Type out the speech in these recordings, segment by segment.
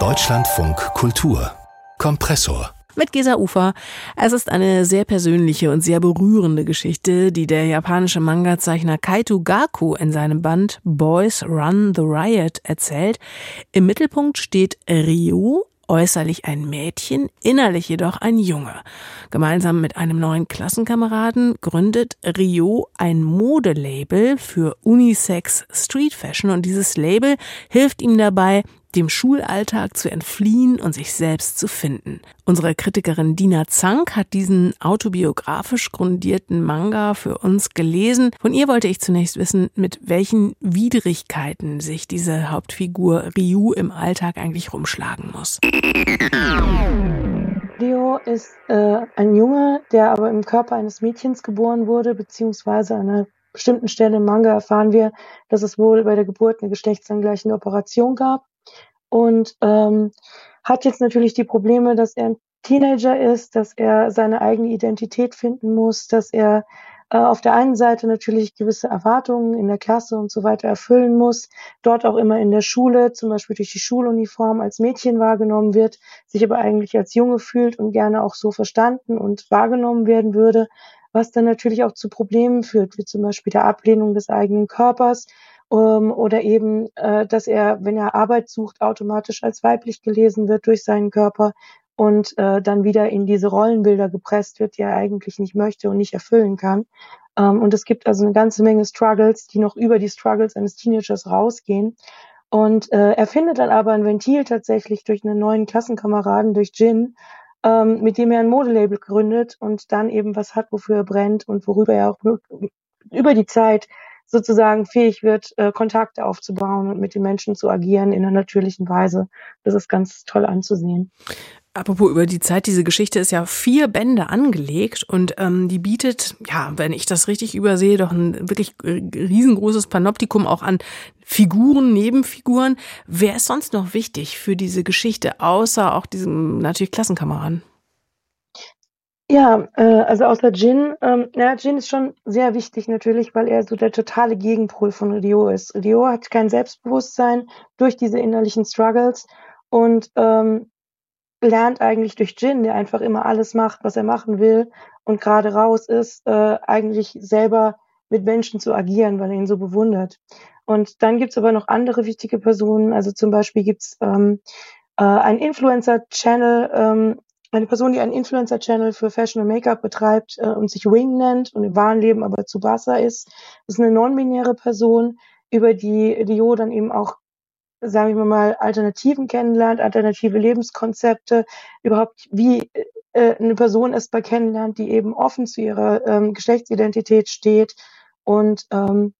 Deutschlandfunk Kultur Kompressor mit Gesa Ufer. Es ist eine sehr persönliche und sehr berührende Geschichte, die der japanische Manga-Zeichner Kaito Gaku in seinem Band Boys Run the Riot erzählt. Im Mittelpunkt steht Ryo, äußerlich ein Mädchen, innerlich jedoch ein Junge. Gemeinsam mit einem neuen Klassenkameraden gründet Rio ein Modelabel für Unisex Street Fashion und dieses Label hilft ihm dabei, dem Schulalltag zu entfliehen und sich selbst zu finden. Unsere Kritikerin Dina Zank hat diesen autobiografisch grundierten Manga für uns gelesen. Von ihr wollte ich zunächst wissen, mit welchen Widrigkeiten sich diese Hauptfigur Ryu im Alltag eigentlich rumschlagen muss. Leo ist äh, ein Junge, der aber im Körper eines Mädchens geboren wurde, beziehungsweise an einer bestimmten Stelle im Manga erfahren wir, dass es wohl bei der Geburt eine geschlechtsangleichende Operation gab und ähm, hat jetzt natürlich die Probleme, dass er ein Teenager ist, dass er seine eigene Identität finden muss, dass er äh, auf der einen Seite natürlich gewisse Erwartungen in der Klasse und so weiter erfüllen muss, dort auch immer in der Schule, zum Beispiel durch die Schuluniform als Mädchen wahrgenommen wird, sich aber eigentlich als Junge fühlt und gerne auch so verstanden und wahrgenommen werden würde, was dann natürlich auch zu Problemen führt, wie zum Beispiel der Ablehnung des eigenen Körpers, ähm, oder eben, äh, dass er, wenn er Arbeit sucht, automatisch als weiblich gelesen wird durch seinen Körper und äh, dann wieder in diese Rollenbilder gepresst wird, die er eigentlich nicht möchte und nicht erfüllen kann. Ähm, und es gibt also eine ganze Menge Struggles, die noch über die Struggles eines Teenagers rausgehen. Und äh, er findet dann aber ein Ventil tatsächlich durch einen neuen Klassenkameraden, durch Jin, ähm, mit dem er ein Modelabel gründet und dann eben was hat, wofür er brennt und worüber er auch über die Zeit sozusagen fähig wird, äh, Kontakte aufzubauen und mit den Menschen zu agieren in einer natürlichen Weise. Das ist ganz toll anzusehen. Apropos über die Zeit, diese Geschichte ist ja vier Bände angelegt und ähm, die bietet, ja, wenn ich das richtig übersehe, doch ein wirklich riesengroßes Panoptikum auch an Figuren, Nebenfiguren. Wer ist sonst noch wichtig für diese Geschichte, außer auch diesem natürlich Klassenkameraden? Ja, äh, also außer Jin, ähm, ja, Jin ist schon sehr wichtig natürlich, weil er so der totale Gegenpol von Ryo ist. Ryo hat kein Selbstbewusstsein durch diese innerlichen Struggles und ähm, lernt eigentlich durch Jin, der einfach immer alles macht, was er machen will und gerade raus ist, äh, eigentlich selber mit Menschen zu agieren, weil er ihn so bewundert. Und dann gibt's aber noch andere wichtige Personen, also zum Beispiel gibt's ähm, äh, ein Influencer-Channel, ähm, eine Person, die einen Influencer-Channel für Fashion und Make-up betreibt äh, und sich Wing nennt und im wahren Leben aber Tsubasa ist. Ist eine non-binäre Person, über die Dio dann eben auch, sagen wir mal, Alternativen kennenlernt, alternative Lebenskonzepte, überhaupt wie äh, eine Person erstmal kennenlernt, die eben offen zu ihrer ähm, Geschlechtsidentität steht und ähm,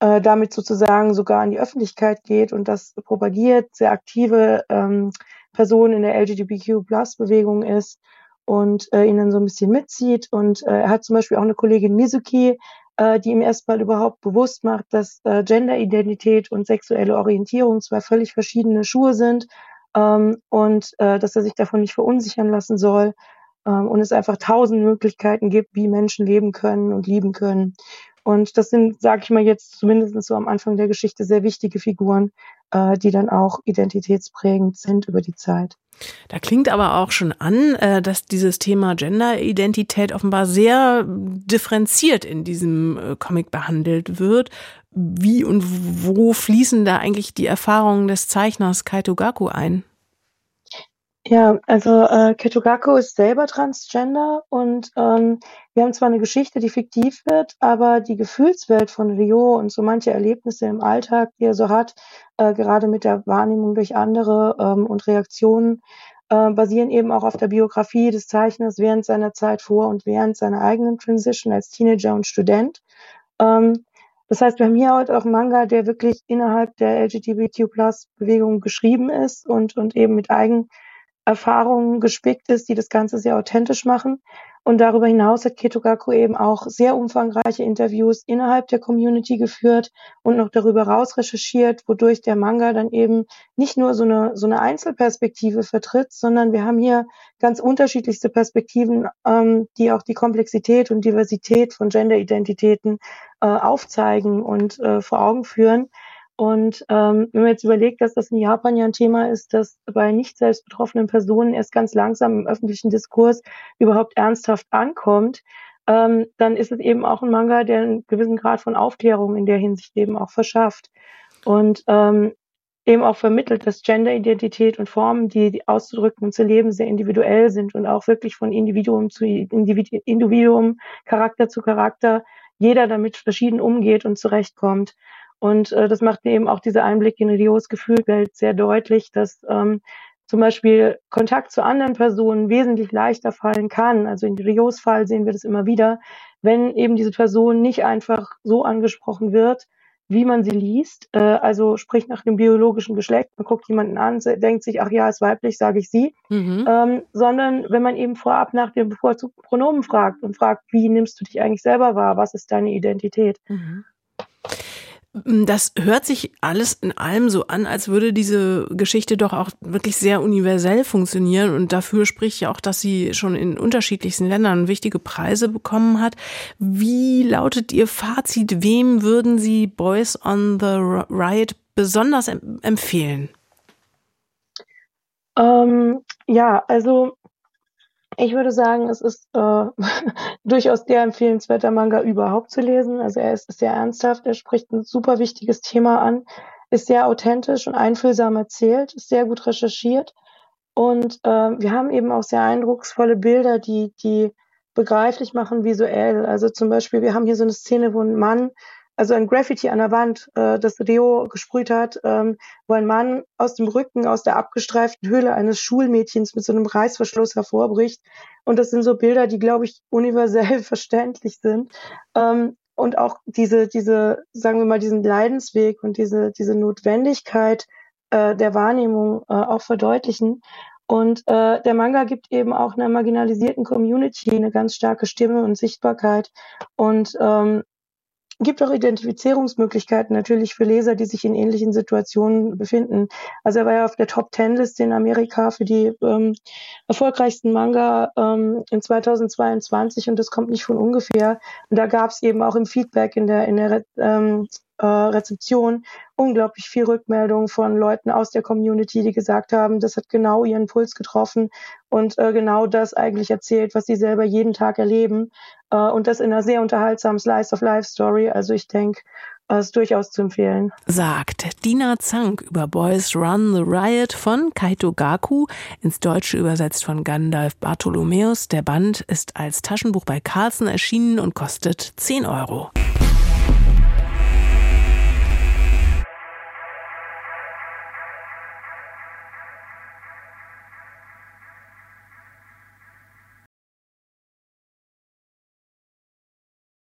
äh, damit sozusagen sogar an die Öffentlichkeit geht und das propagiert, sehr aktive ähm, Person in der LGBTQ-Plus-Bewegung ist und äh, ihn dann so ein bisschen mitzieht. Und äh, er hat zum Beispiel auch eine Kollegin Mizuki, äh, die ihm erstmal überhaupt bewusst macht, dass äh, Genderidentität und sexuelle Orientierung zwei völlig verschiedene Schuhe sind ähm, und äh, dass er sich davon nicht verunsichern lassen soll ähm, und es einfach tausend Möglichkeiten gibt, wie Menschen leben können und lieben können. Und das sind, sage ich mal jetzt zumindest so am Anfang der Geschichte, sehr wichtige Figuren, äh, die dann auch identitätsprägend sind über die Zeit. Da klingt aber auch schon an, äh, dass dieses Thema Genderidentität offenbar sehr differenziert in diesem äh, Comic behandelt wird. Wie und wo fließen da eigentlich die Erfahrungen des Zeichners Kaito Gaku ein? Ja, also äh, Ketogako ist selber transgender und ähm, wir haben zwar eine Geschichte, die fiktiv wird, aber die Gefühlswelt von Rio und so manche Erlebnisse im Alltag, die er so hat, äh, gerade mit der Wahrnehmung durch andere ähm, und Reaktionen, äh, basieren eben auch auf der Biografie des Zeichners während seiner Zeit vor und während seiner eigenen Transition als Teenager und Student. Ähm, das heißt, wir haben hier heute auch einen Manga, der wirklich innerhalb der LGBTQ-Plus-Bewegung geschrieben ist und, und eben mit eigen Erfahrungen gespickt ist, die das Ganze sehr authentisch machen. Und darüber hinaus hat Ketogaku eben auch sehr umfangreiche Interviews innerhalb der Community geführt und noch darüber raus recherchiert, wodurch der Manga dann eben nicht nur so eine, so eine Einzelperspektive vertritt, sondern wir haben hier ganz unterschiedlichste Perspektiven, ähm, die auch die Komplexität und Diversität von Genderidentitäten äh, aufzeigen und äh, vor Augen führen. Und ähm, wenn man jetzt überlegt, dass das in Japan ja ein Thema ist, das bei nicht selbst betroffenen Personen erst ganz langsam im öffentlichen Diskurs überhaupt ernsthaft ankommt, ähm, dann ist es eben auch ein Manga, der einen gewissen Grad von Aufklärung in der Hinsicht eben auch verschafft. Und ähm, eben auch vermittelt, dass Genderidentität und Formen, die, die auszudrücken und zu leben, sehr individuell sind und auch wirklich von Individuum zu Individuum, Charakter zu Charakter, jeder damit verschieden umgeht und zurechtkommt. Und äh, das macht eben auch dieser Einblick in Rios Gefühlwelt sehr deutlich, dass ähm, zum Beispiel Kontakt zu anderen Personen wesentlich leichter fallen kann. Also in Rios Fall sehen wir das immer wieder, wenn eben diese Person nicht einfach so angesprochen wird, wie man sie liest, äh, also sprich nach dem biologischen Geschlecht, man guckt jemanden an, denkt sich, ach ja, ist weiblich, sage ich sie, mhm. ähm, sondern wenn man eben vorab nach dem bevorzugten Pronomen fragt und fragt, wie nimmst du dich eigentlich selber wahr, was ist deine Identität? Mhm. Das hört sich alles in allem so an, als würde diese Geschichte doch auch wirklich sehr universell funktionieren. Und dafür spricht ja auch, dass sie schon in unterschiedlichsten Ländern wichtige Preise bekommen hat. Wie lautet Ihr Fazit? Wem würden Sie Boys on the Riot besonders empfehlen? Ähm, ja, also ich würde sagen, es ist äh, durchaus der empfehlenswerte Manga überhaupt zu lesen. Also er ist sehr ernsthaft, er spricht ein super wichtiges Thema an, ist sehr authentisch und einfühlsam erzählt, ist sehr gut recherchiert. Und äh, wir haben eben auch sehr eindrucksvolle Bilder, die, die begreiflich machen visuell. Also zum Beispiel, wir haben hier so eine Szene, wo ein Mann also ein Graffiti an der Wand, äh, das Rio gesprüht hat, ähm, wo ein Mann aus dem Rücken, aus der abgestreiften Höhle eines Schulmädchens mit so einem Reißverschluss hervorbricht. Und das sind so Bilder, die, glaube ich, universell verständlich sind. Ähm, und auch diese, diese, sagen wir mal, diesen Leidensweg und diese, diese Notwendigkeit äh, der Wahrnehmung äh, auch verdeutlichen. Und äh, der Manga gibt eben auch einer marginalisierten Community eine ganz starke Stimme und Sichtbarkeit. Und ähm, gibt auch Identifizierungsmöglichkeiten natürlich für Leser, die sich in ähnlichen Situationen befinden. Also er war ja auf der Top Ten Liste in Amerika für die ähm, erfolgreichsten Manga ähm, in 2022 und das kommt nicht von ungefähr. Und da gab es eben auch im Feedback in der in der ähm, äh, Rezeption unglaublich viel Rückmeldung von Leuten aus der Community, die gesagt haben, das hat genau ihren Puls getroffen und äh, genau das eigentlich erzählt, was sie selber jeden Tag erleben. Äh, und das in einer sehr unterhaltsamen Slice of Life Story. Also ich denke, äh, ist durchaus zu empfehlen. Sagt Dina Zank über Boys Run the Riot von Kaito Gaku, ins Deutsche übersetzt von Gandalf Bartholomäus. Der Band ist als Taschenbuch bei Carlsen erschienen und kostet 10 Euro.